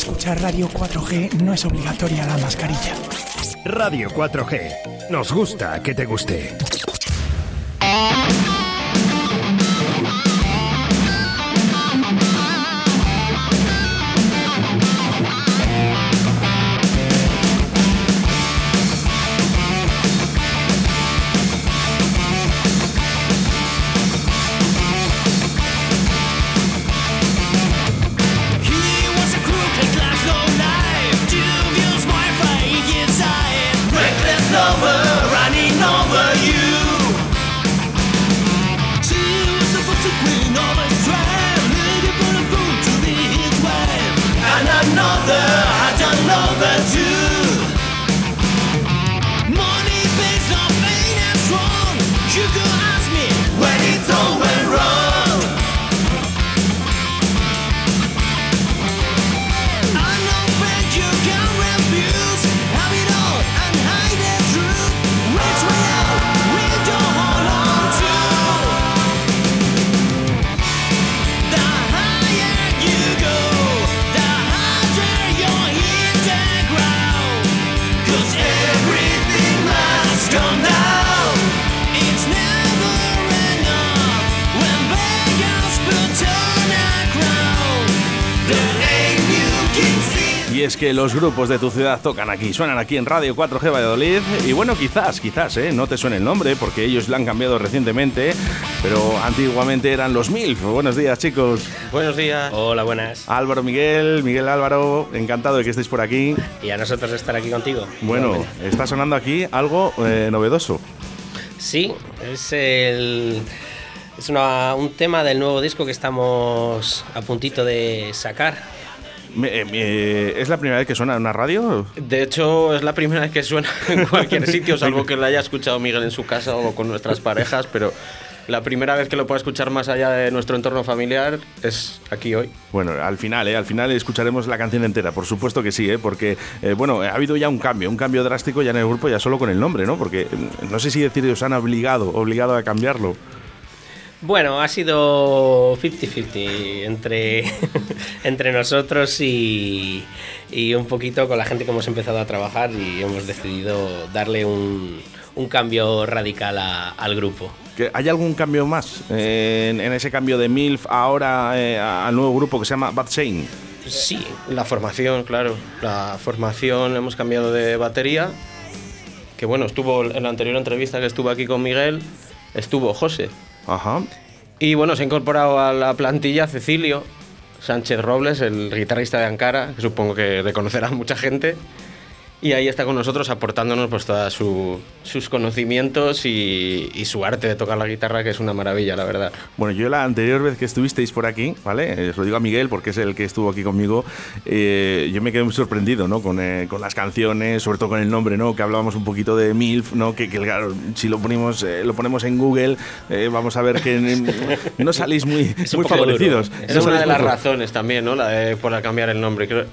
escuchar Radio 4G no es obligatoria la mascarilla. Radio 4G. Nos gusta que te guste. Y es que los grupos de tu ciudad tocan aquí, suenan aquí en Radio 4G Valladolid. Y bueno, quizás, quizás, ¿eh? no te suene el nombre porque ellos lo han cambiado recientemente, pero antiguamente eran los MILF. Buenos días, chicos. Buenos días. Hola, buenas. Álvaro Miguel, Miguel Álvaro, encantado de que estéis por aquí. Y a nosotros de estar aquí contigo. Bueno, está sonando aquí algo eh, novedoso. Sí, es el. Es una- un tema del nuevo disco que estamos a puntito de sacar. Me- eh, me- ¿Es la primera vez que suena en una radio? De hecho, es la primera vez que suena en cualquier sitio, salvo que lo haya escuchado Miguel en su casa o con nuestras parejas, pero la primera vez que lo pueda escuchar más allá de nuestro entorno familiar es aquí hoy. Bueno, al final, ¿eh? al final escucharemos la canción entera, por supuesto que sí, ¿eh? porque eh, bueno, ha habido ya un cambio, un cambio drástico ya en el grupo, ya solo con el nombre, ¿no? Porque mm, no sé si decir os han obligado, obligado a cambiarlo. Bueno, ha sido 50-50 entre, entre nosotros y, y un poquito con la gente que hemos empezado a trabajar y hemos decidido darle un, un cambio radical a- al grupo. ¿Que ¿Hay algún cambio más eh, en, en ese cambio de MILF ahora eh, al nuevo grupo que se llama Bad Shane? Sí, La formación, claro. La formación hemos cambiado de batería. Que bueno, estuvo en la anterior entrevista que estuvo aquí con Miguel, estuvo José. Ajá. Y bueno, se ha incorporado a la plantilla Cecilio Sánchez Robles, el guitarrista de Ankara, que supongo que reconocerá mucha gente. Y ahí está con nosotros aportándonos pues todos sus conocimientos y, y su arte de tocar la guitarra, que es una maravilla, la verdad. Bueno, yo la anterior vez que estuvisteis por aquí, ¿vale? Eh, os lo digo a Miguel porque es el que estuvo aquí conmigo, eh, yo me quedé muy sorprendido, ¿no? Con, eh, con las canciones, sobre todo con el nombre, ¿no? Que hablábamos un poquito de MILF, ¿no? Que, que, claro, si lo ponemos, eh, lo ponemos en Google, vamos a ver que no salís muy, favorecidos. duro. No Esa es una de las razones también, ¿no? La de, por cambiar el nombre. Creo,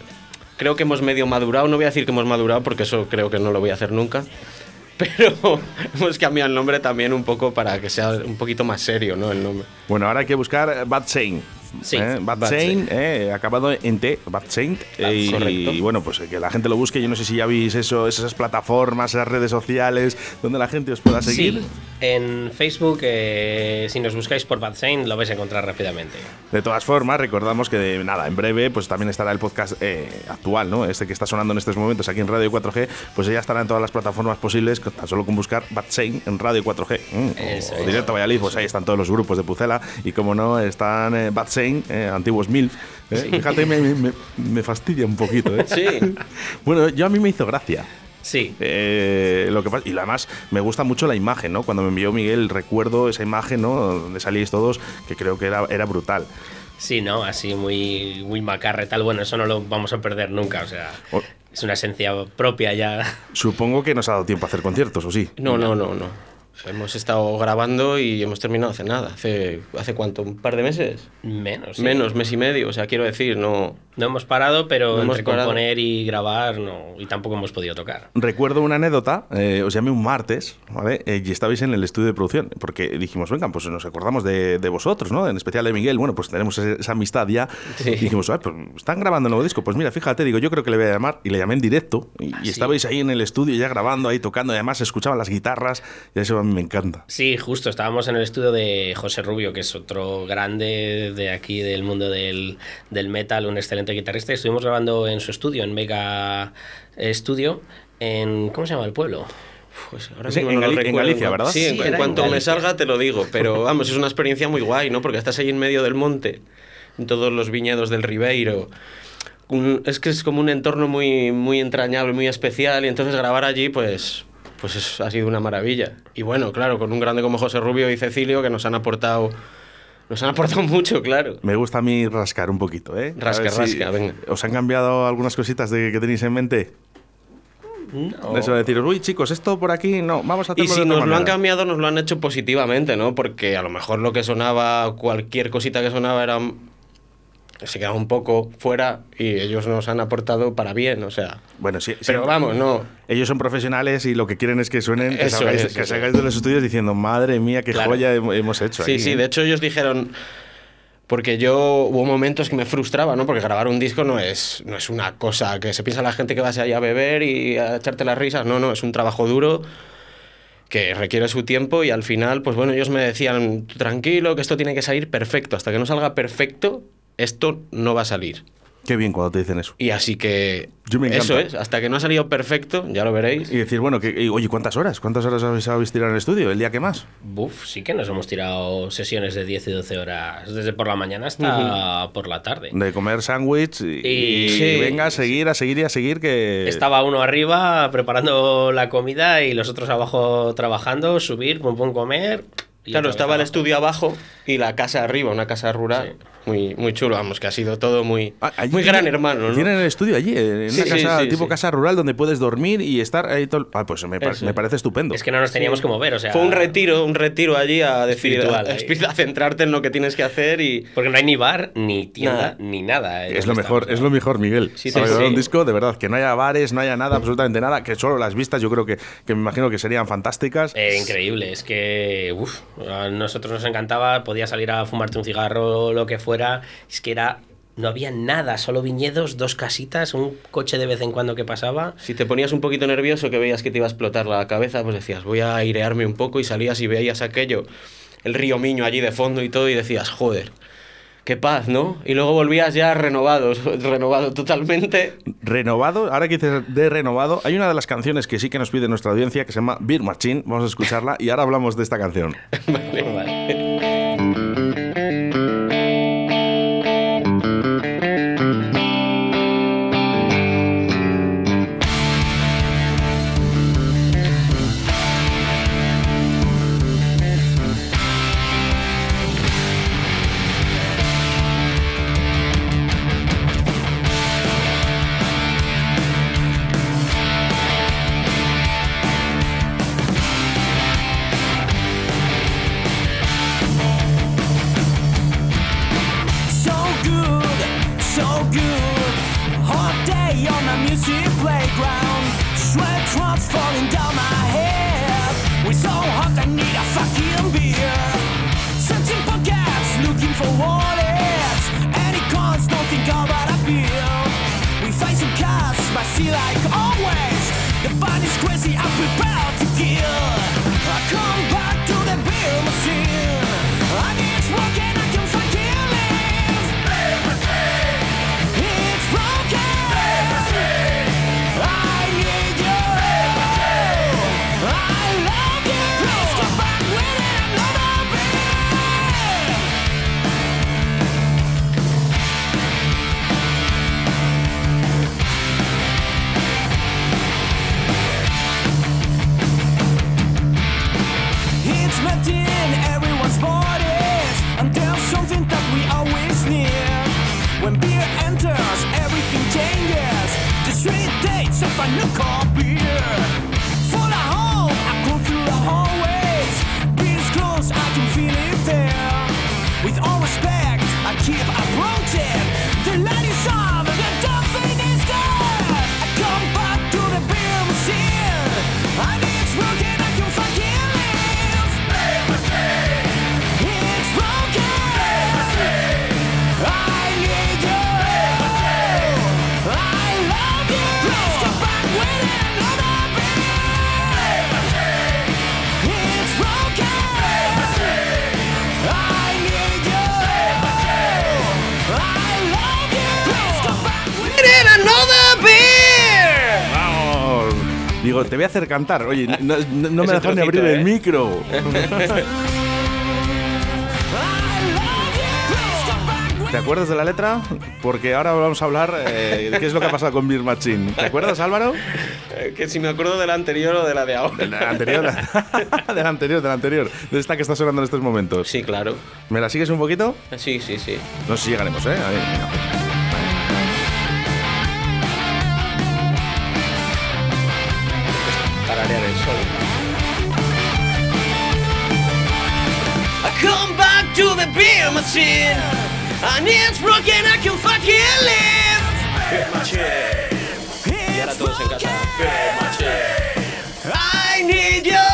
creo que hemos medio madurado. No voy a decir que hemos madurado porque eso creo que no lo voy a hacer nunca. Pero hemos cambiado el nombre también un poco para que sea un poquito más serio, ¿no? El nombre. Bueno, ahora hay que buscar Bad Saint. Sí, ¿eh? Bad, Bad Saint, eh, acabado en T, Bad Saint. Ah, eh, y, bueno, pues eh, que la gente lo busque. Yo no sé si ya veis eso, esas plataformas, esas redes sociales donde la gente os pueda seguir. Sí, en Facebook, eh, si nos buscáis por Bad Saint, lo vais a encontrar rápidamente. De todas formas, recordamos que de, nada, en breve pues también estará el podcast eh, actual, ¿no? Este que está sonando en estos momentos aquí en Radio 4G, pues ya estará en todas las plataformas posibles, tan solo con buscar Bad Saint en Radio 4G. Mm, o es. Directo Valladolid, pues ahí están todos los grupos de Pucela y como no, están eh, Bad Saint, eh, antiguos MILF. eh. Fíjate, me, me- me- fastidia un poquito, ¿eh? Sí. bueno, yo a mí me hizo gracia. Sí, Eh, lo que pasa, y además me gusta mucho la imagen, ¿no? Cuando me envió Miguel, recuerdo esa imagen, ¿no? Donde salíais todos, que creo que era, era brutal. sí, ¿no? Así muy, muy macarre, tal. Bueno, eso no lo vamos a perder nunca, o sea, O- es una esencia propia ya. Supongo que nos ha dado tiempo a hacer conciertos, ¿o sí? No, no, no, no. Hemos estado grabando y hemos terminado hace nada. ¿Hace, hace cuánto? ¿Un par de meses? Menos. sí. Menos, mes y medio. O sea, quiero decir, no. No hemos parado, pero No hemos entre parado. componer y grabar, no. Y tampoco hemos podido tocar. Recuerdo una anécdota, eh, os llamé un martes, ¿vale? Eh, y estabais en el estudio de producción, porque dijimos, venga, pues nos acordamos de, de vosotros, ¿no? En especial de Miguel, bueno, pues tenemos ese- esa amistad ya. Sí. Y dijimos, "Ah, pues están grabando un nuevo disco. Pues mira, fíjate, digo, yo creo que le voy a llamar. Y le llamé en directo. Y, y Ah, sí. estabais ahí en el estudio ya grabando, ahí tocando. Y además escuchaban las guitarras. Y eso a mí me encanta. Sí, justo, estábamos en el estudio de José Rubio, que es otro grande de aquí del mundo del, del metal, un excelente guitarrista. y Estuvimos grabando en su estudio, en Mega Studio, en... ¿Cómo se llama el pueblo? Pues ahora Sí, en no lo Gali- en recuerdo. Galicia, ¿verdad? Sí, Sí, en, cuanto me salga te lo digo. Pero vamos, es una experiencia muy guay, ¿no? Porque estás ahí en medio del monte, en todos los viñedos del Ribeiro. Un- es que es como un entorno muy, muy entrañable, muy especial. Y entonces grabar allí, pues, pues es- ha sido una maravilla. Y bueno, claro, con un grande como José Rubio y Cecilio que nos han aportado. Nos han aportado mucho, claro. Me gusta a mí rascar un poquito, ¿eh? Rasca, si- rasca, venga. ¿Os han cambiado algunas cositas de, que tenéis en mente? No. Eso de deciros, uy, chicos, esto por aquí, no, vamos a hacerlo Y si nos lo han manera". cambiado, nos lo han hecho positivamente, ¿no? Porque a lo mejor lo que sonaba, cualquier cosita que sonaba era se quedaba un poco fuera y ellos nos han aportado para bien, o sea. Bueno, sí, sí. Pero vamos, no. Ellos son profesionales y lo que quieren es que suenen, que salgáis, es, que salgáis de los estudios diciendo, madre mía, qué Claro. joya hem- hemos hecho Sí, aquí". sí, de hecho ellos dijeron porque yo hubo momentos que me frustraba, ¿no? Porque grabar un disco no es, no es una cosa que se piensa la gente que vas ahí a beber y a echarte las risas. No, no, es un trabajo duro que requiere su tiempo y al final, pues bueno, ellos me decían, tranquilo, que esto tiene que salir perfecto. Hasta que no salga perfecto, esto no va a salir. Qué bien cuando te dicen eso. Y así que Yo me eso es, hasta que no ha salido perfecto, ya lo veréis. Y decir, bueno, que, y, oye, ¿cuántas horas? ¿Cuántas horas habéis, habéis tirado en el estudio? ¿El día que más? Buf, sí que nos hemos tirado sesiones de 10 y 12 horas, desde por la mañana hasta por la tarde. De comer sándwich y, Y- y Sí. venga a seguir, a seguir y a seguir que... Estaba uno arriba preparando la comida y los otros abajo trabajando, subir, pum pum comer. y Claro, estaba el abajo. estudio abajo y la casa arriba, una casa rural. Muy, muy chulo, vamos, que ha sido todo muy, Ah, muy tienen- gran hermano, ¿no? Tienen el estudio allí, en Sí, una sí, casa, sí, tipo sí. casa rural donde puedes dormir y estar ahí todo Ah, pues me, me parece estupendo. Es que no nos teníamos que mover, o sea. Fue un retiro, un retiro allí a decir, Espiritual, a, a centrarte en lo que tienes que hacer y... Porque no hay ni bar, ni tienda, Nada. ni nada. eh, Es lo mejor, estamos, es lo mejor, Miguel. Sí, un disco, de verdad, que no haya bares, no haya nada, absolutamente nada, que solo las vistas yo creo que, que me imagino que serían fantásticas. Eh, increíble, es que uf, a nosotros nos encantaba, podías salir a fumarte un cigarro o lo que fuera, es que era no había nada, solo viñedos, dos casitas, un coche de vez en cuando que pasaba. Si te ponías un poquito nervioso, que veías que te iba a explotar la cabeza, pues decías, voy a airearme un poco y salías y veías aquello, el río Miño allí de fondo y todo y decías, joder, qué paz, ¿no? Y luego volvías ya renovado, renovado totalmente. Renovado, ahora que dices de renovado, hay una de las canciones que sí que nos pide nuestra audiencia que se llama Beer Machine, vamos a escucharla y ahora hablamos de esta canción. So voy a hacer cantar. Oye, no, no- no me Ese dejas ni abrir trocito, el ¿eh? micro. ¿Te acuerdas de la letra? Porque ahora vamos a hablar eh, de qué es lo que ha pasado con Beer Machine. ¿Te acuerdas, Álvaro? Eh, Que si me acuerdo de la anterior o de la de ahora. De la anterior, de la anterior, de la anterior. De esta que está sonando en estos momentos. Sí, claro. ¿Me la sigues un poquito? Sí, sí, sí. No sé si llegaremos, ¿eh? Ahí, mira. To the beer machine. And it's broken, I can fucking live. Y ahora todos en casa. I need you.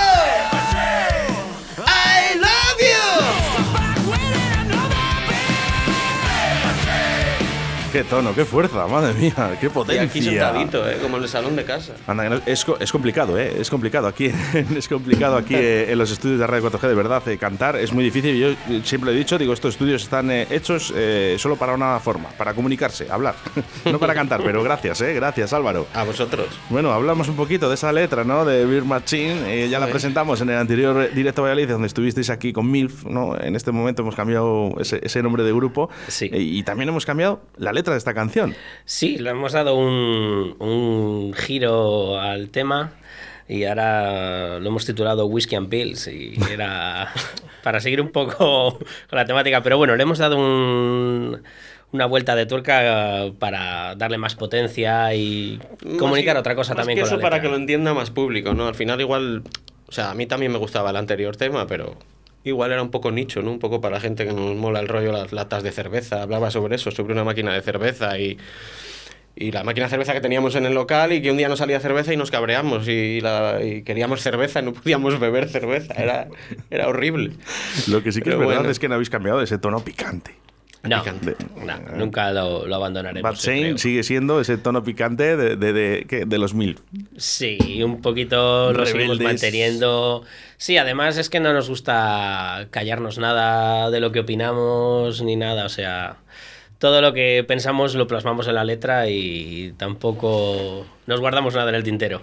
Qué tono, qué fuerza, madre mía, qué Y potencia. aquí sentadito, ¿eh? como en el salón de casa. Anda, es, es complicado, ¿eh? Es complicado aquí, es complicado aquí eh, en los estudios de Radio 4G, de verdad. eh, cantar es muy difícil. Yo eh, siempre he dicho, digo, estos estudios están eh, hechos eh, solo para una forma, para comunicarse, hablar. no para cantar, pero gracias, ¿eh? Gracias, Álvaro. A vosotros. Bueno, hablamos un poquito de esa letra, ¿no? De Beer Machine. ya la presentamos en el anterior directo Valladolid, donde estuvisteis aquí con MILF, ¿no? En este momento hemos cambiado ese, ese nombre de grupo. Sí. y también hemos cambiado la letra de esta canción. Sí, le hemos dado un, un giro al tema y ahora lo hemos titulado Whiskey and Pills y era para seguir un poco con la temática, pero bueno, le hemos dado un- una vuelta de tuerca para darle más potencia y comunicar Más- otra cosa más también que con eso la para letra. que lo entienda más público, ¿no? Al final igual, o sea, a mí también me gustaba el anterior tema, pero igual era un poco nicho, ¿no? Un poco para la gente que nos mola el rollo las latas de cerveza. Hablaba sobre eso, sobre una máquina de cerveza y y la máquina de cerveza que teníamos en el local y que un día no salía cerveza y nos cabreamos y, la- y queríamos cerveza y no podíamos beber cerveza. Era, era horrible. Lo que sí que Pero es verdad bueno. es que no habéis cambiado ese tono picante. No, picante. no, nunca lo, lo abandonaremos. Bad Shane sigue siendo ese tono picante de, de, de- de los mil. Sí, un poquito lo seguimos manteniendo. Sí, además es que no nos gusta callarnos nada de lo que opinamos ni nada, o sea, todo lo que pensamos lo plasmamos en la letra y tampoco nos guardamos nada en el tintero.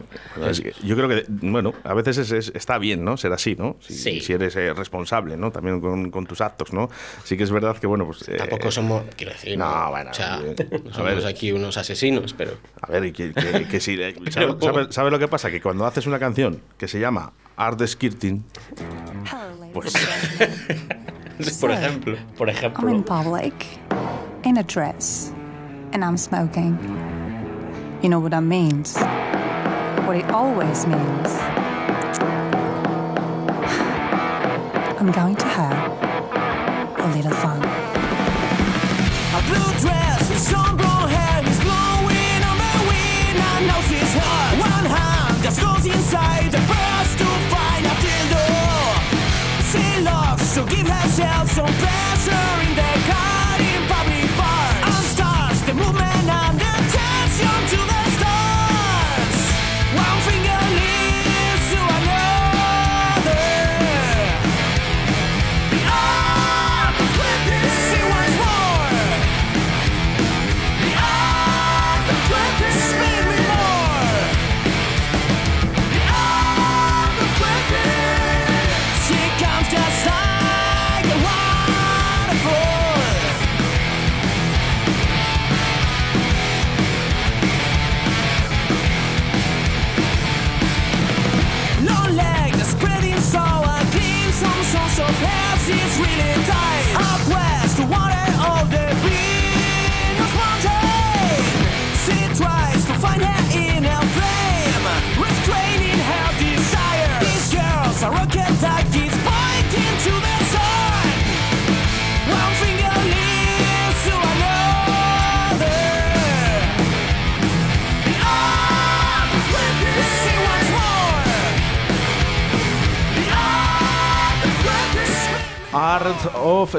Así que yo creo que, bueno, a veces es- es- está bien, ¿no? Ser así, ¿no? Si, Sí. si eres eh, responsable, ¿no? También con, con tus actos, ¿no? Sí que es verdad que, bueno, pues... eh, Tampoco somos, quiero decir, no, bueno, o sea, eh, no a somos ver. aquí unos asesinos, pero A ver, y que, que- que si... eh, ¿sabes, sabes- sabes lo que pasa? Que cuando haces una canción que se llama Art Skirting, Pues, por ejemplo. Por I'm in ejemplo, public, in a dress, and I'm smoking. You know what that means? What it always means. I'm going to have a little fun.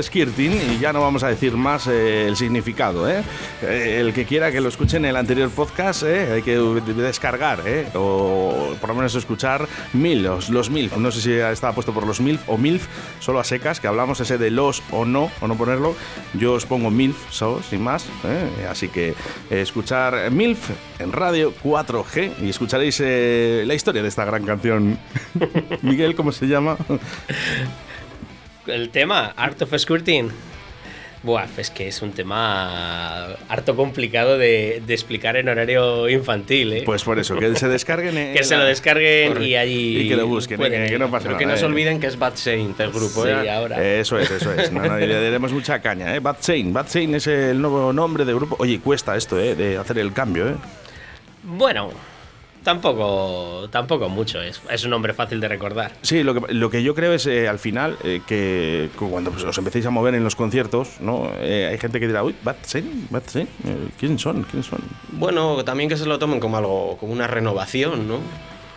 Skirting y ya no vamos a decir más eh, el significado. ¿eh? Eh, el que quiera que lo escuche en el anterior podcast, hay que descargar o por lo menos escuchar mil, los, los MILF. No sé si estaba puesto por los MILF o MILF, solo a secas, que hablamos ese de los o no, o no ponerlo. Yo os pongo MILF, solo, sin más. Así que escuchar MILF en radio 4G y escucharéis la historia de esta gran canción. Miguel, ¿cómo se llama? El tema, Art of Squirting. Buah, es que es un tema harto complicado de, de explicar en horario infantil, ¿eh? Pues por eso, que se descarguen. en que se lo descarguen y allí. Y que lo busquen, pueden que, que no pasa Pero nada. que no se eh. olviden que es Bad Saint el grupo. Sí, ¿eh? ahora. Eso es, eso es. No, no, y le daremos mucha caña, ¿eh? Bad Saint. Bad Saint es el nuevo nombre de grupo. Oye, cuesta esto, ¿eh? De hacer el cambio, ¿eh? Bueno, tampoco, tampoco mucho. Es, es un nombre fácil de recordar. Sí, lo que, lo que yo creo es eh, al final eh, que cuando pues, os empecéis a mover en los conciertos, ¿no? Eh, hay gente que dirá, uy, Bad Saint, Bad eh, ¿quiénes son? ¿Quiénes son? Bueno, también que se lo tomen como algo, como una renovación, ¿no?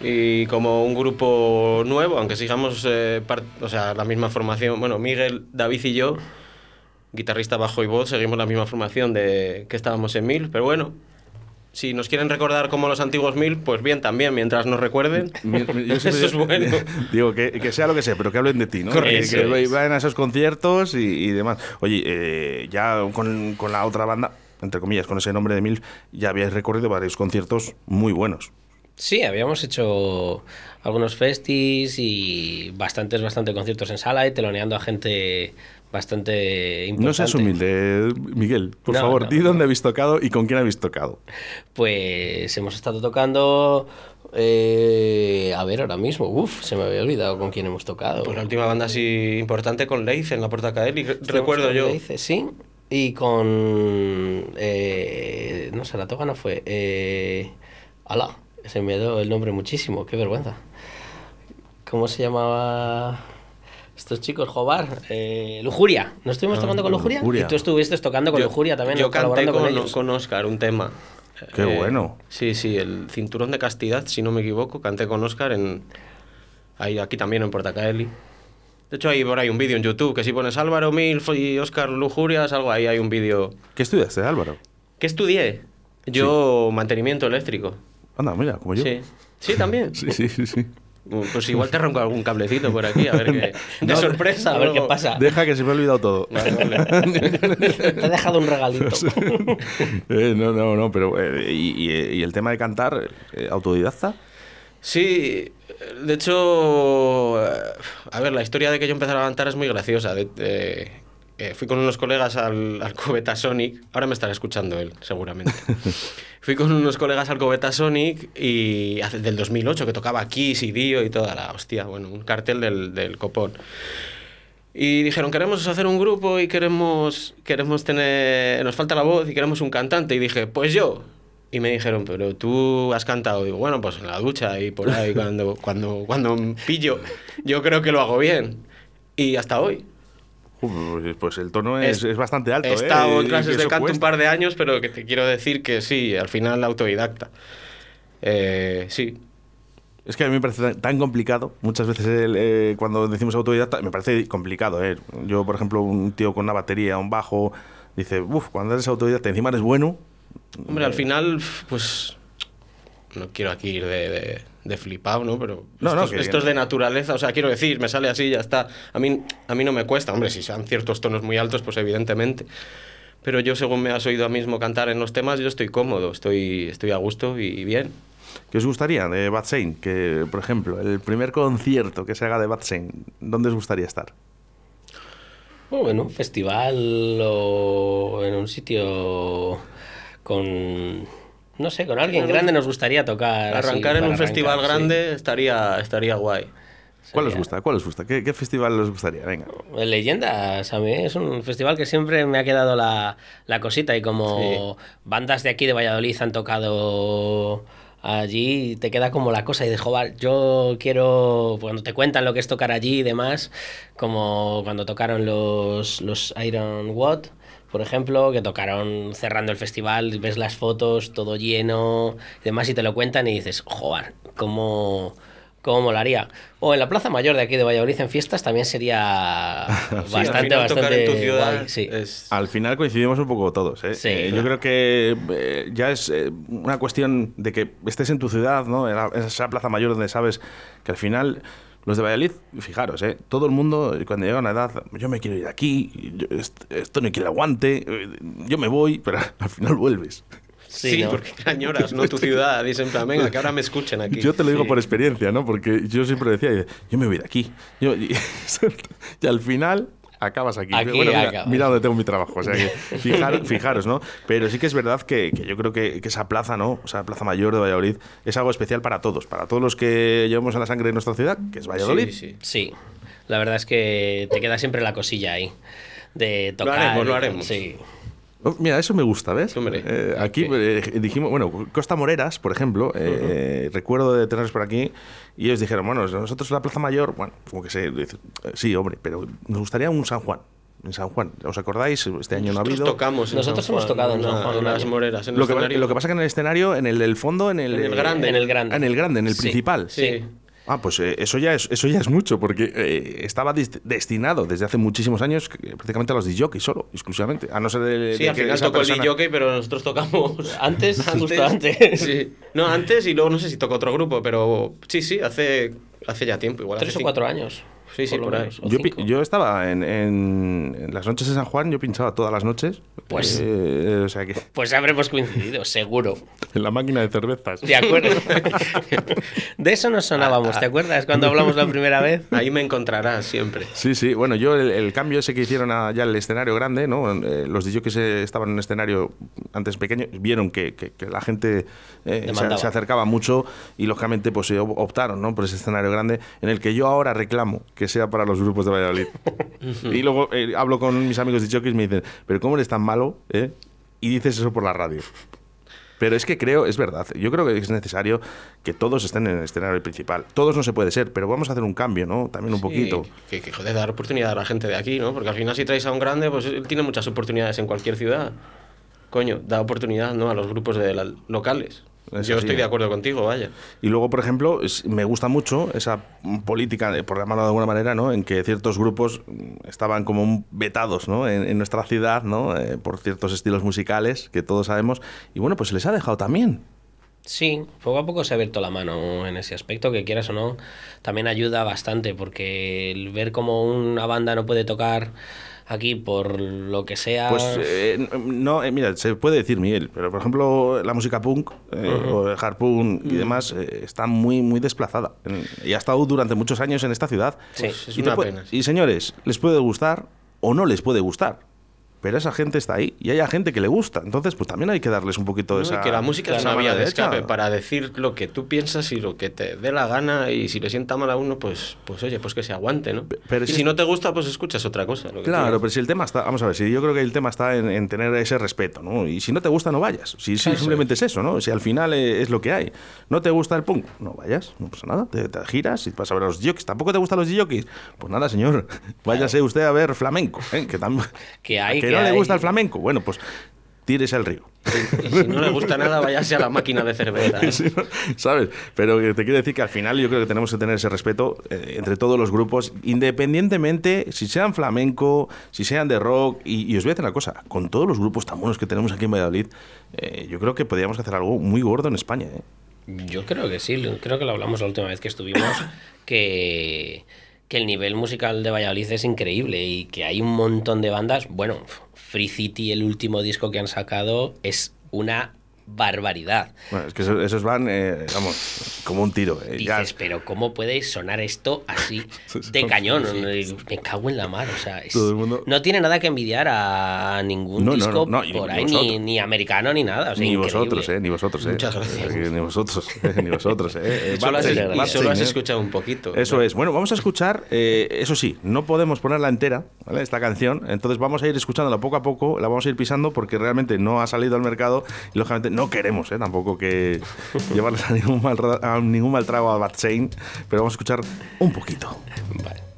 Y como un grupo nuevo, aunque sigamos eh, par- o sea, la misma formación. Bueno, Miguel, David y yo, guitarrista bajo y voz, seguimos la misma formación de que estábamos en Mil, pero bueno. Si nos quieren recordar como los antiguos Mil, pues bien también, mientras nos recuerden. Yo siempre Eso es bueno. Digo, que, que sea lo que sea, pero que hablen de ti, ¿no? Correcto. Que, que vayan a esos conciertos y, y demás. Oye, eh, ya con, con la otra banda, entre comillas, con ese nombre de Milf, ya habíais recorrido varios conciertos muy buenos. Sí, habíamos hecho algunos festis y bastantes, bastante conciertos en sala y teloneando a gente bastante importante. No seas humilde, Miguel. Por No, favor, no, di no. dónde habéis tocado y con quién habéis tocado. Pues hemos estado tocando. eh, a ver, ahora mismo. Uf, se me había olvidado con quién hemos tocado. Pues la última banda así importante con Leice en la Puerta Caeli, recuerdo yo. Leice, sí. Y con. eh, no sé, la toca no fue. Eh, ala, se me dio el nombre muchísimo, qué vergüenza. ¿Cómo se llamaba estos chicos? Jobar. Eh, Lujuria. ¿No estuvimos tocando con Lujuria? Lujuria. Y tú estuviste tocando con Yo- Lujuria también, Yo canté con, con, ellos. con Oscar un tema. Qué Eh, bueno. Sí, sí, el Cinturón de Castidad, si no me equivoco, canté con Oscar en. Ahí, aquí también en Portacaeli. De hecho, hay por ahí un vídeo en YouTube que si pones Álvaro Milf y Oscar Lujurias, algo ahí hay un vídeo. ¿Qué estudiaste, Álvaro? ¿Qué estudié? Yo, mantenimiento eléctrico. Anda, mira, como yo. Sí. Sí, también. sí, sí, sí, sí. Pues igual te arranco algún cablecito por aquí, a ver qué. De sorpresa, A ver qué pasa. Deja que se me ha olvidado todo. Vale, vale. Te he dejado un regalito. Eh, no, no, no, pero. eh, y, y- el tema de cantar, eh, autodidacta? Sí, de hecho, eh, a ver, la historia de que yo empezara a cantar es muy graciosa. De- de- eh, fui con unos colegas al, al Cubeta Sonic, ahora me estará escuchando él, seguramente. Fui con unos colegas al Cubeta Sonic y del 2008 que tocaba Kiss y Dio y toda la hostia, bueno, un cartel del, del copón. Y dijeron, queremos hacer un grupo y queremos, queremos tener, nos falta la voz y queremos un cantante. Y dije, pues yo. Y me dijeron, pero tú has cantado. digo, bueno, pues en la ducha y por ahí cuando, cuando, cuando pillo, yo creo que lo hago bien. Y hasta hoy. Pues el tono es, Es- es bastante alto. He ¿eh? estado Y en clases de canto un cuesta. par de años, pero que te quiero decir que sí, al final autodidacta. Eh, sí, Es que a mí me parece tan- complicado. Muchas veces el, eh, cuando decimos autodidacta, me parece complicado. ¿eh? Yo, por ejemplo, un tío con una batería, un bajo, dice, uff, cuando eres autodidacta, encima eres bueno. Hombre, al final, pues. No quiero aquí ir de, de, de flipado, ¿no? Pero No, esto, no, es- que- esto es de naturaleza, o sea, quiero decir, me sale así, ya está. A mí, a mí no me cuesta, hombre, si sean ciertos tonos muy altos, pues evidentemente. Pero yo, según me has oído a mismo cantar en los temas, yo estoy cómodo, estoy, estoy a gusto y bien. ¿Qué os gustaría de Bad Saint? Que, por ejemplo, el primer concierto que se haga de Bad Saint, ¿dónde os gustaría estar? Bueno, en un festival o en un sitio con. No sé, con alguien grande nos gustaría tocar. así, Arrancar en un festival sí. grande estaría, estaría guay. ¿Cuál os gusta? ¿Cuál os gusta? ¿Qué, qué festival os gustaría? Venga. Leyendas, a mí es un festival que siempre me ha quedado la, la cosita y como bandas de aquí de Valladolid han tocado allí, te queda como la cosa y de joder, yo quiero, cuando te cuentan lo que es tocar allí y demás, como cuando tocaron los, los Iron Watt, por ejemplo, que tocaron cerrando el festival, ves las fotos, todo lleno y demás y te lo cuentan y dices, joder, cómo cómo molaría. O en la Plaza Mayor de aquí de Valladolid en fiestas también sería Sí, al bastante, tocar bastante en tu ciudad guay, sí. es- Al final coincidimos un poco todos. ¿eh? Sí, Eh, yo creo que eh, ya es eh, una cuestión de que estés en tu ciudad, ¿no? en, la- en esa plaza mayor donde sabes que al final los de Valladolid, fijaros, ¿eh? todo el mundo cuando llega a una edad, yo me quiero ir aquí, yo- est- esto no hay quien lo aguante, eh, yo me voy, pero al final vuelves. Sí, Sí, ¿no? porque añoras, ¿no? Tu ciudad. Dicen, en plan, venga, que ahora me escuchen aquí. Yo te lo digo Sí. por experiencia, ¿no? Porque yo siempre decía, yo me voy de aquí. Yo- y, y al final acabas aquí. Aquí Bueno, mira, acabas. mira dónde tengo mi trabajo. O sea, que fijar- fijaros, ¿no? Pero sí que es verdad que, que yo creo que, que esa plaza, ¿no? O sea, Plaza Mayor de Valladolid es algo especial para todos. Para todos los que llevamos en la sangre de nuestra ciudad, que es Valladolid. Sí, sí. Sí, la verdad es que te queda siempre la cosilla ahí de tocar. haremos, lo haremos. Sí. Oh, Mira, eso me gusta, ¿ves? Hombre. Eh, aquí eh, dijimos, bueno, Costa Moreras, por ejemplo, eh, recuerdo de tenerlos por aquí y ellos dijeron, bueno, nosotros la Plaza Mayor, bueno, como que sé, eh, sí, hombre, pero nos gustaría un San Juan. En San Juan, ¿os acordáis? Este año no ha Nosotros habido. tocamos en Nosotros San hemos Juan, tocado en San Juan un las moreras. En el Lo que, escenario. lo que pasa que en el escenario, en el del fondo, en el, En el eh, grande. En el grande. En el grande, en el Sí. principal. Sí. Ah, pues eh, eso, ya es, eso ya es mucho, porque eh, estaba dest- destinado desde hace muchísimos años que- prácticamente a los DJs solo, exclusivamente. A no ser de, Sí, de al que final tocó el DJ, pero nosotros tocamos Antes, justo antes. Sí. No, antes y luego no sé si tocó otro grupo, pero sí, sí, hace, hace ya tiempo. Igual Tres hace o cinco- cuatro años. Sí, sí, lo por ahí. Yo, estaba en, en- en las noches de San Juan, yo pinchaba todas las noches. Pues- Eh, o sea que Pues habremos coincidido, seguro. en la máquina de cervezas. ¿De acuerdo? De eso nos sonábamos, ¿te acuerdas cuando hablamos la primera vez? Ahí me encontrarás siempre. Sí, sí. Bueno, yo el, el cambio ese que hicieron a- ya el escenario grande, ¿no? Eh, los DJs que se estaban en un escenario antes pequeño vieron que, que- que la gente eh, se, se acercaba mucho y lógicamente pues op- optaron, ¿no? Por ese escenario grande en el que yo ahora reclamo que sea para los grupos de Valladolid. y luego eh, hablo con mis amigos DJs y me dicen, pero ¿cómo eres tan malo? eh? Y dices eso por la radio. Pero es que creo, es verdad, yo creo que es necesario que todos estén en el escenario principal. Todos no se puede ser, pero vamos a hacer un cambio, ¿no? También un poquito. Que, que, joder, dar oportunidad a la gente de aquí, ¿no? Porque al final si traes a un grande, pues él tiene muchas oportunidades en cualquier ciudad. Coño, da oportunidad, ¿no? A los grupos de la- locales. Es Yo así, estoy de ¿eh? acuerdo contigo, vaya. Y luego, por ejemplo, es- me gusta mucho esa política, de- por llamarlo de alguna manera, ¿no? en que ciertos grupos estaban como un- vetados ¿no? en, en nuestra ciudad ¿no? Eh, por ciertos estilos musicales que todos sabemos. Y bueno, pues se les ha dejado también. Sí, poco a poco se ha abierto la mano en ese aspecto, que quieras o no, también ayuda bastante, porque el ver cómo una banda no puede tocar aquí por lo que sea... Pues eh, no, eh, mira, se puede decir Miguel, pero por ejemplo la música punk eh, o el hard punk y demás eh, está muy muy desplazada En- y ha estado durante muchos años en esta ciudad. Sí. Pues es y, una pena. sí. y señores, les puede gustar o no les puede gustar. Pero esa gente está ahí y hay gente que le gusta. Entonces, pues también hay que darles un poquito de No, esa. que la música es una vía de escape para decir lo que tú piensas y lo que te dé la gana y si le sienta mal a uno, pues, pues oye, pues que se aguante, ¿no? pero y si no te gusta, pues escuchas otra cosa. lo que Claro, pero si el tema está, vamos a ver, si yo creo que el tema está en, en tener ese respeto, ¿no? Y si no te gusta, no vayas. Si, simplemente es eso, ¿no? Si al final eh, es lo que hay. No te gusta el punk, no vayas, no pasa nada. Te, te giras y vas a ver a los jockeys. ¿Tampoco te gustan los jockeys? Pues nada, señor. Váyase usted a ver flamenco, ¿eh? Que, tam- Que hay, que no le gusta el flamenco. Bueno, pues tírese al río. Y si no le gusta nada, váyase a la máquina de cerveza. ¿eh? ¿Sabes? Pero te quiero decir que al final yo creo que tenemos que tener ese respeto eh, entre todos los grupos, independientemente si sean flamenco, si sean de rock. Y, y os voy a decir una cosa, con todos los grupos tan buenos que tenemos aquí en Valladolid, eh, yo creo que podríamos hacer algo muy gordo en España. ¿eh? Yo creo que sí, creo que lo hablamos la última vez que estuvimos, que, que el nivel musical de Valladolid es increíble y que hay un montón de bandas. Bueno, Free City, el último disco que han sacado, es una barbaridad. Bueno, es que eso- esos van, eh, vamos, como un tiro. eh, ya- Dices, pero ¿cómo puede sonar esto así Sí, sí, de cañón? sí, Me cago en la mar, o sea, es- Todo el mundo- no tiene nada que envidiar a ningún No, disco no, no, y por ni ahí, ni, ni americano ni nada. o sea, ni increíble. vosotros, eh, ni vosotros, eh. Muchas gracias. Eh, Ni vosotros, eh, ni vosotros, eh. Eh, Solo has, solo has eh. escuchado un poquito. Eso ¿no? es. Bueno, vamos a escuchar, eh, eso sí, no podemos ponerla entera, ¿vale? Esta canción. Entonces vamos a ir escuchándola poco a poco, la vamos a ir pisando porque realmente no ha salido al mercado y lógicamente no queremos, ¿eh? Tampoco que llevarles a ningún mal, a ningún mal trago a Bad Saint, pero vamos a escuchar un poquito. Vale.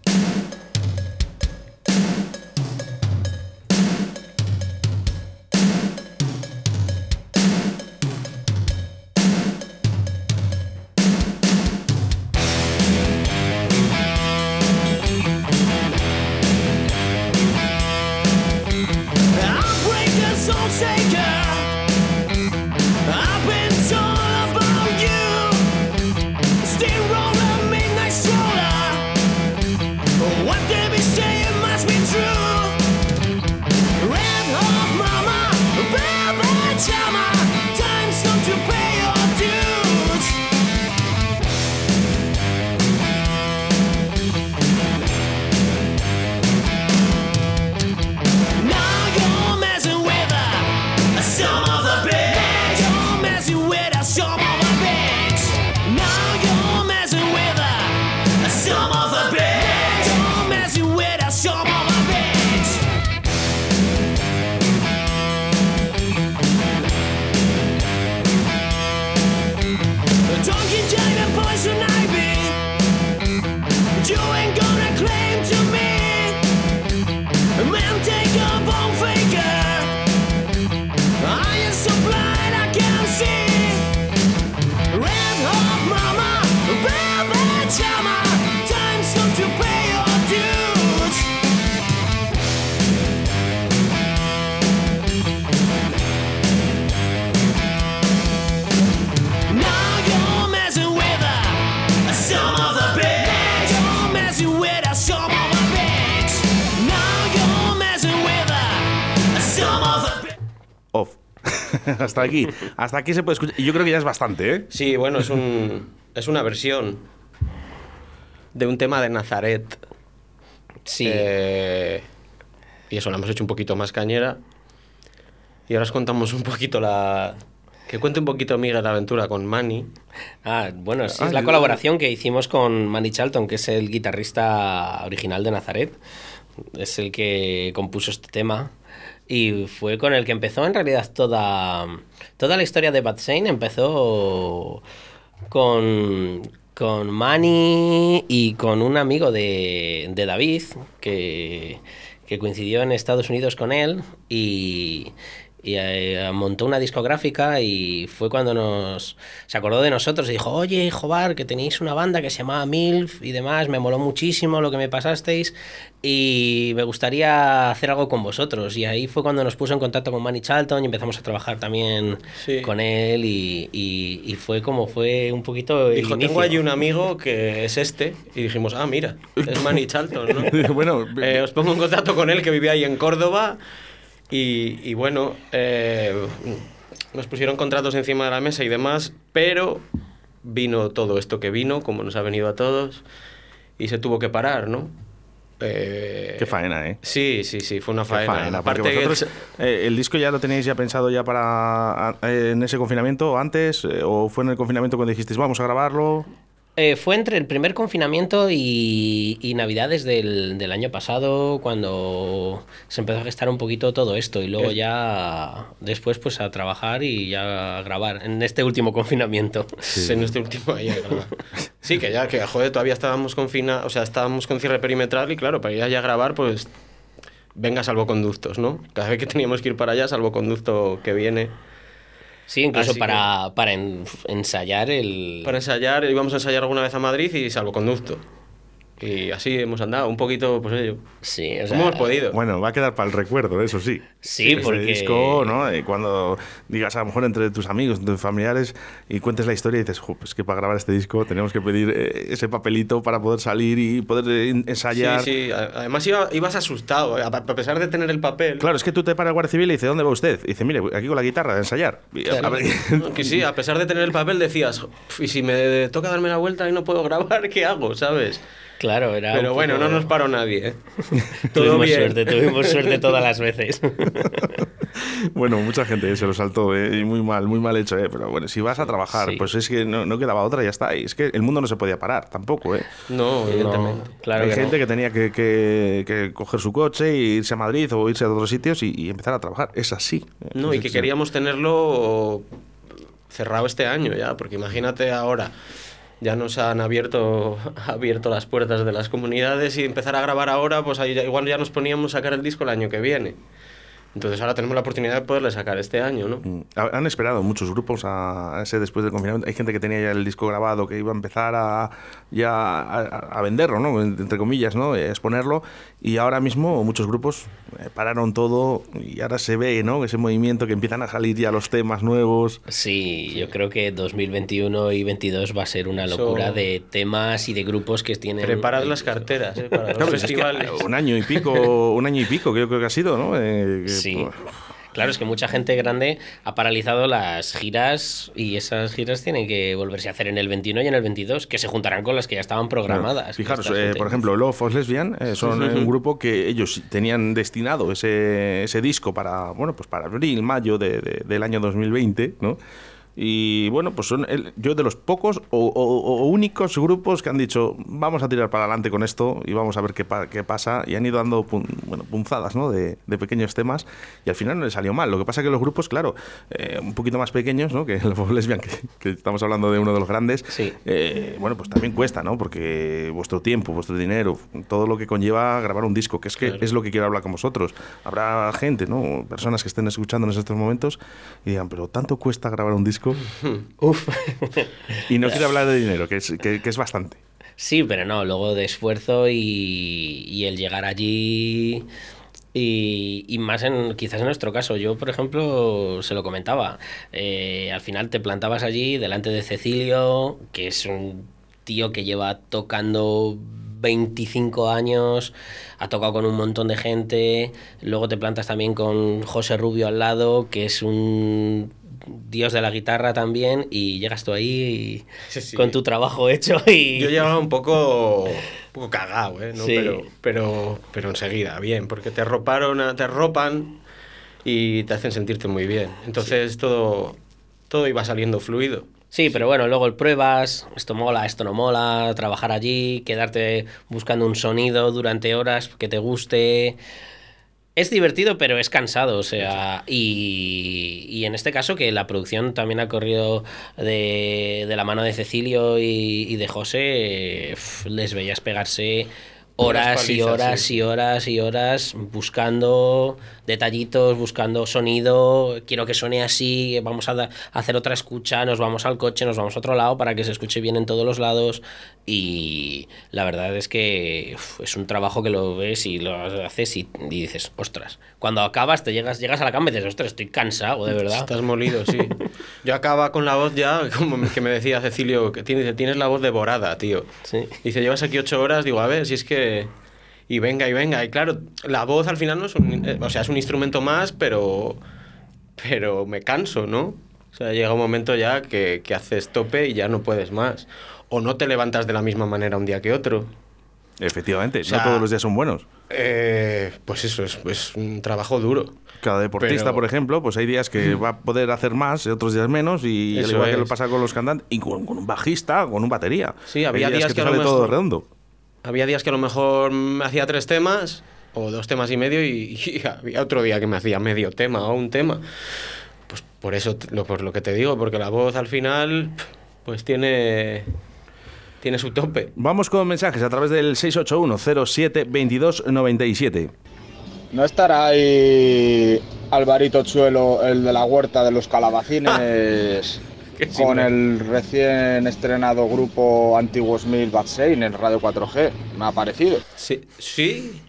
hasta aquí. Hasta aquí se puede escuchar. Y yo creo que ya es bastante, ¿eh? Sí, bueno, es, un, es una versión de un tema de Nazaret. Sí. Eh, y eso, la hemos hecho un poquito más cañera. Y ahora os contamos un poquito la... Que cuente un poquito Miguel la aventura con Manny. Ah, bueno, sí, Ah, es la yo- colaboración que hicimos con Manny Charlton, que es el guitarrista original de Nazaret. Es el que compuso este tema. Y fue con el que empezó en realidad toda, toda la historia de Bad Sane. Empezó con, con Manny y con un amigo de, de David que, que coincidió en Estados Unidos con él y, y, eh, montó una discográfica y fue cuando nos se acordó de nosotros y dijo, oye, Jobar, que tenéis una banda que se llamaba MILF y demás, me moló muchísimo lo que me pasasteis y me gustaría hacer algo con vosotros. Y ahí fue cuando nos puso en contacto con Manny Charlton y empezamos a trabajar también Sí. con él y, y- y fue como fue un poquito el Dijo, tengo inicio. allí un amigo que es este. Y dijimos, ah, mira, es Manny Charlton, ¿no? bueno, Eh, os pongo en contacto con él, que vivía ahí en Córdoba. Y, y bueno, eh, nos pusieron contratos encima de la mesa y demás, pero vino todo esto que vino, como nos ha venido a todos, y se tuvo que parar, ¿no? Eh, qué faena, ¿eh? Sí, sí, sí, fue una faena. faena, Aparte vosotros, eh, ¿El disco ya lo teníais ya pensado ya para en ese confinamiento antes? eh, ¿O fue en el confinamiento cuando dijisteis vamos a grabarlo? Eh, fue entre el primer confinamiento y, y Navidades del, del año pasado cuando se empezó a gestar un poquito todo esto y luego ya después pues a trabajar y ya a grabar en este último confinamiento. en este último año. Sí, que ya, que joder, todavía estábamos confinados, o sea, estábamos con cierre perimetral y claro, para ir allá a grabar, pues venga salvoconductos, ¿no? Cada vez que teníamos que ir para allá, salvoconducto que viene. Sí, incluso Así para, para en- ensayar el... Para ensayar, íbamos a ensayar alguna vez a Madrid y salvoconducto. Y así hemos andado, un poquito, pues ello. Sí, o sea, ¿Cómo hemos podido? Bueno, va a quedar para el recuerdo, eso sí. Sí, Ese porque- disco, ¿no? Eh, cuando digas a lo mejor entre tus amigos, tus familiares y cuentes la historia y dices, "Jo, pues que para grabar este disco tenemos que pedir eh, ese papelito para poder salir y poder eh, ensayar. Sí, sí. Además iba- ibas asustado, a a pesar de tener el papel. Claro, es que tú te paras el Guardia Civil y dice, ¿dónde va usted? Y dice, mire, aquí con la guitarra, a ensayar. Y, a ver, Que sí, a pesar de tener el papel decías, "Uf, y si me toca darme la vuelta y no puedo grabar, ¿qué hago? ¿Sabes? Claro, era Pero bueno, poco- no nos paró nadie, ¿eh? Todo Tuvimos bien. suerte, tuvimos suerte todas las veces. bueno, mucha gente se lo saltó, ¿eh? y muy mal, muy mal hecho, ¿eh? Pero bueno, si vas a trabajar, Sí. pues es que no, no quedaba otra, ya está. Y es que el mundo no se podía parar, tampoco, ¿eh? No, evidentemente. claro Hay que no. gente que tenía que, que- que coger su coche e irse a Madrid o irse a otros sitios y, y empezar a trabajar. Es así. No, Es y que queríamos tenerlo cerrado este año ya, porque imagínate ahora, ya nos han abierto, abierto las puertas de las comunidades y empezar a grabar ahora, pues ahí igual ya nos poníamos a sacar el disco el año que viene. Entonces ahora tenemos la oportunidad de poderle sacar este año, ¿no? Mm. Ha- Han esperado muchos grupos a ese después del confinamiento. Hay gente que tenía ya el disco grabado, que iba a empezar a, ya a, a venderlo, ¿no? Entre comillas, ¿no? A exponerlo. Y ahora mismo muchos grupos eh, pararon todo y ahora se ve, ¿no? Ese movimiento que empiezan a salir ya los temas nuevos. Sí, yo creo que 2021 y 22 va a ser una Eso- locura de temas y de grupos que tienen... Preparad las carteras, ¿eh? Para los Claro, es que festivales. un año y pico, un año y pico, creo que ha sido, ¿no? Eh, que- Sí. Claro, es que mucha gente grande ha paralizado las giras y esas giras tienen que volverse a hacer en el 21 y en el 22, que se juntarán con las que ya estaban programadas. Fijaros, eh, por ejemplo, Love of Lesbian eh, son un grupo que ellos tenían destinado ese, ese disco para, bueno, pues para abril, mayo de- de- del año 2020, ¿no? Y bueno, pues son el- yo de los pocos o, o- o únicos grupos que han dicho, vamos a tirar para adelante con esto y vamos a ver qué, pa- qué pasa. Y han ido dando pun- bueno, punzadas ¿no? de, de pequeños temas y al final no les salió mal. Lo que pasa que los grupos, claro, eh, un poquito más pequeños, ¿no? que los Lesbian, que, que estamos hablando de uno de los grandes, Sí. eh, bueno, pues también cuesta, ¿no? Porque vuestro tiempo, vuestro dinero, todo lo que conlleva grabar un disco, que es que es lo que quiero hablar con vosotros. Habrá gente, ¿no? Personas que estén escuchándonos en estos momentos y digan, pero tanto cuesta grabar un disco Uf. y no quiero hablar de dinero, que es, que, que es bastante. Sí, pero no, luego de esfuerzo y, y el llegar allí y, y más en quizás en nuestro caso. Yo, por ejemplo, se lo comentaba. eh, al final te plantabas allí delante de Cecilio, que es un tío que lleva tocando 25 años, ha tocado con un montón de gente. Luego te plantas también con José Rubio al lado, que es un dios de la guitarra también, y llegas tú ahí y- Sí, sí. con tu trabajo hecho y... Yo llegaba un poco, un poco cagado, ¿eh? ¿no? Sí. Pero, pero, pero enseguida, bien, porque te roparon, a- te ropan y te hacen sentirte muy bien. Entonces todo, todo iba saliendo fluido. Sí, pero bueno, luego el pruebas, esto mola, esto no mola, trabajar allí, quedarte buscando un sonido durante horas que te guste. Es divertido, pero es cansado, o sea, y, y en este caso que la producción también ha corrido de, de la mano de Cecilio y, y de José, eh, les veías pegarse horas y horas sí. y horas y horas buscando detallitos, buscando sonido, quiero que suene así, vamos a hacer otra escucha, nos vamos al coche, nos vamos a otro lado para que se escuche bien en todos los lados y la verdad es que uf, es un trabajo que lo ves y lo haces y, y dices, ostras, cuando acabas te llegas, llegas a la cama y dices, ostras, estoy cansado, de verdad. Estás molido, sí. Yo acaba con la voz ya, como que me decía Cecilio, que tienes, tienes la voz devorada, tío. Sí. Dice, llevas aquí ocho horas, digo, a ver, si es que... Y venga, y venga. Y claro, la voz al final no es un... eh, O sea, es un instrumento más, pero... Pero me canso, ¿no? O sea, llega un momento ya que, que haces tope y ya no puedes más. O no te levantas de la misma manera un día que otro. Efectivamente, sea, no todos los días son buenos. Eh, pues eso, es, es un trabajo duro. Cada deportista, Pero- por ejemplo, pues hay días que va a poder hacer más y otros días menos, y al igual que es. lo pasa con los cantantes, y con, con un bajista, con un batería. Sí, había Hay días que, que te sale todo redondo. Había días que a lo mejor me hacía tres temas o dos temas y medio y, y había otro día que me hacía medio tema o un tema. Pues por eso, lo, por lo que te digo, porque la voz al final pues tiene, tiene su tope. Vamos con mensajes a través del 681-07-2297. ¿No estará ahí Alvarito Chuelo, el de la huerta de los calabacines, con el recién estrenado grupo Antiguos Mil Batsein en Radio 4G? Me ha parecido. Sí, sí,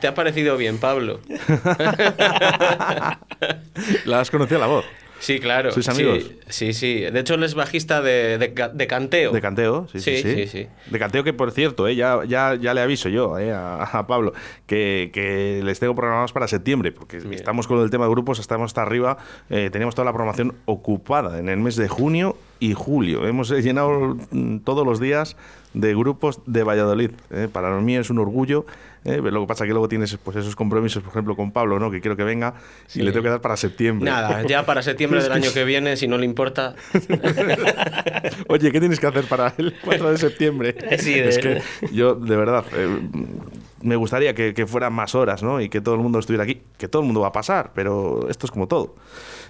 te ha parecido bien, Pablo. ¿La has conocido la voz? Sí, claro. ¿Sois sí, amigos? Sí, sí. De hecho, él es bajista de, de, ca- de canteo. De canteo, sí, sí, Sí, sí. sí. De canteo que, por cierto, eh, ya, ya, ya le aviso yo eh, a, a Pablo que, que les tengo programados para septiembre, porque Bien. estamos con el tema de grupos, estamos hasta arriba, eh, tenemos toda la programación ocupada en el mes de junio y julio. Hemos llenado mm, todos los días de grupos de Valladolid. eh. Para mí es un orgullo. Eh, Lo que pasa es que luego tienes pues, esos compromisos, por ejemplo, con Pablo, ¿no? que quiero que venga y le tengo que dar para septiembre. Nada, ya para septiembre del año que viene, si no le importa. Oye, ¿qué tienes que hacer para el 4 de septiembre? Sí, de- es que yo, de verdad, eh, me gustaría que, que fueran más horas, ¿no? Y que todo el mundo estuviera aquí. Que todo el mundo va a pasar, pero esto es como todo.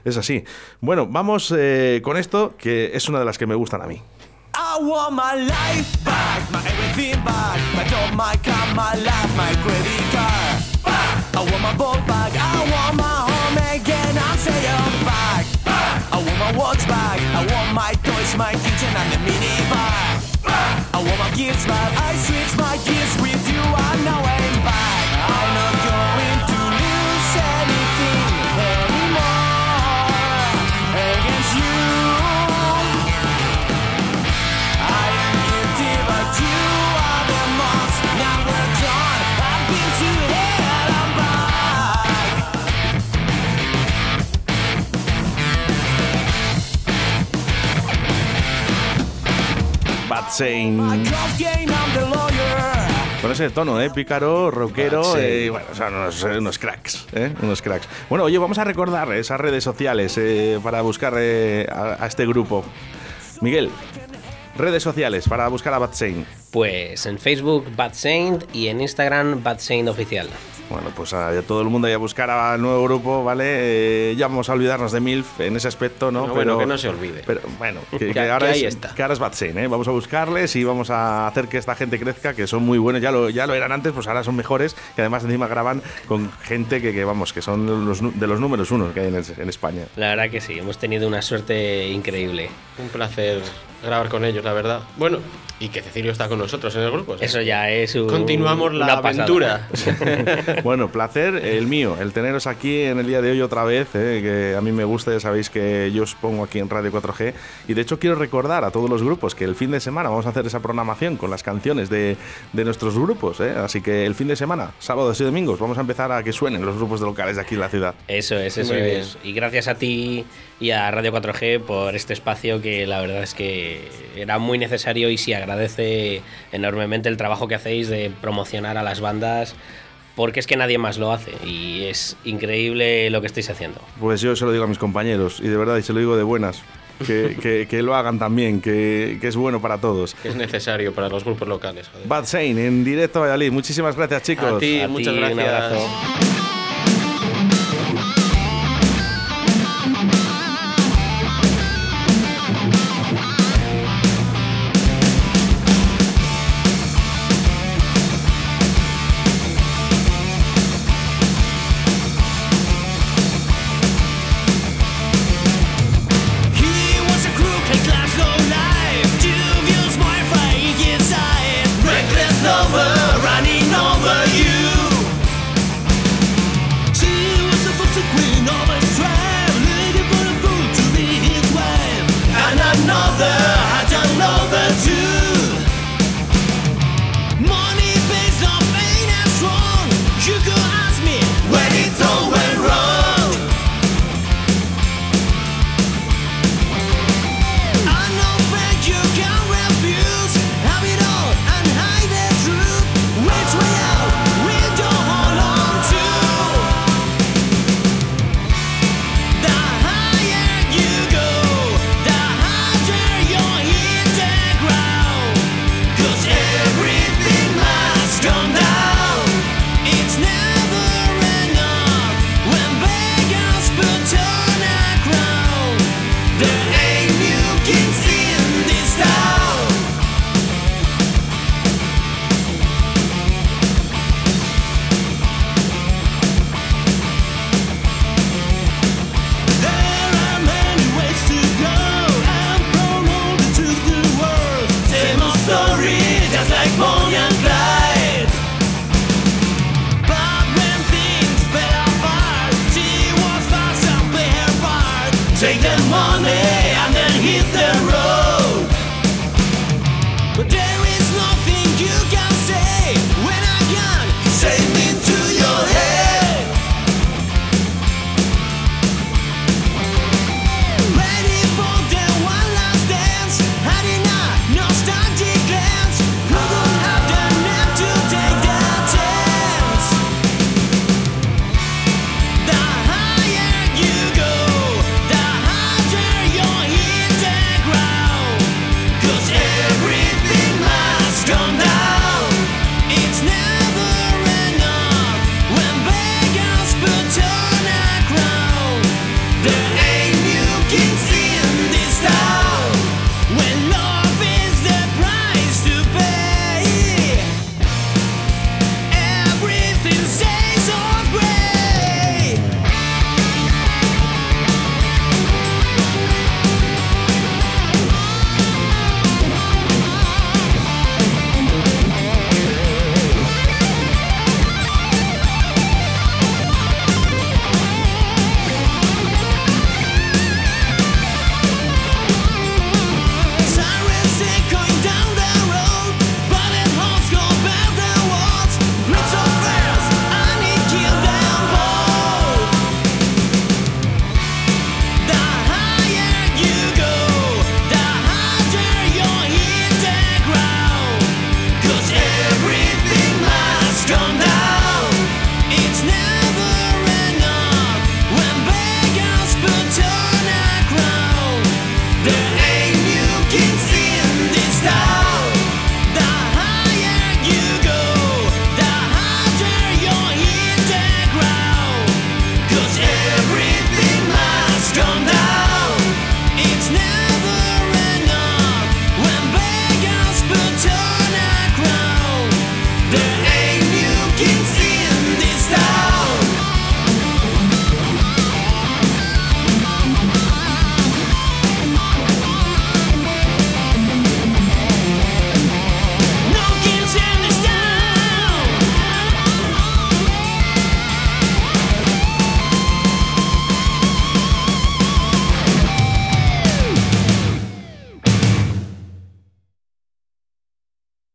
Es así. Bueno, vamos eh, con esto, que es una de las que me gustan a mí. I want my life back, my everything back, my job, my car, my life, my credit card. Back. I want my ball back, I want my home again, I'm saying back. back. I want my watch back, I want my toys, my kitchen and the mini bar. Back. I want my gifts back, I switch my gears Lawyer. Con ese tono, ¿eh? Pícaro, rockero, Ah, sí. eh, bueno, son unos, eh, unos cracks, ¿eh? Unos cracks. Bueno, oye, vamos a recordar esas redes sociales eh, para buscar a, a este grupo. Miguel, redes sociales para buscar a Bad Saint. Pues en Facebook Bad Saint y en Instagram Bad Saint Oficial. Bueno, pues a, todo el mundo ya a buscar al nuevo grupo, ¿vale? Eh, ya vamos a olvidarnos de MILF en ese aspecto, ¿no? No, bueno, que no se olvide. Pero bueno, que, Que- que ahora, que ahí es, está. que ahora es Bad Saint, ¿eh? Vamos a buscarles y vamos a hacer que esta gente crezca, que son muy buenos, ya lo, ya lo eran antes, pues ahora son mejores, que además encima graban con gente que, que, vamos, que son los, de los números uno que hay en, en España. La verdad que sí, hemos tenido una suerte increíble. Un placer grabar con ellos, la verdad. Bueno, y que Cecilio está con nosotros en el grupo. o sea, Eso ya es un- Continuamos la aventura. bueno, placer el mío, el teneros aquí en el día de hoy otra vez, eh, que a mí me gusta, ya sabéis que yo os pongo aquí en Radio 4G y de hecho quiero recordar a todos los grupos que el fin de semana vamos a hacer esa programación con las canciones de, de nuestros grupos, eh, así que el fin de semana, sábados y domingos, vamos a empezar a que suenen los grupos de locales de aquí en la ciudad. Eso es, eso Muy bien. es. Y gracias a ti y a Radio 4G por este espacio que la verdad es que era muy necesario y se agradece enormemente el trabajo que hacéis de promocionar a las bandas porque es que nadie más lo hace y es increíble lo que estáis haciendo. Pues yo se lo digo a mis compañeros y de verdad, y se lo digo de buenas, que, que- que lo hagan también, que, que es bueno para todos. es necesario para los grupos locales. joder. Bad Saint en directo a Valladolid, muchísimas gracias chicos. A ti, A muchas ti, un gracias. abrazo.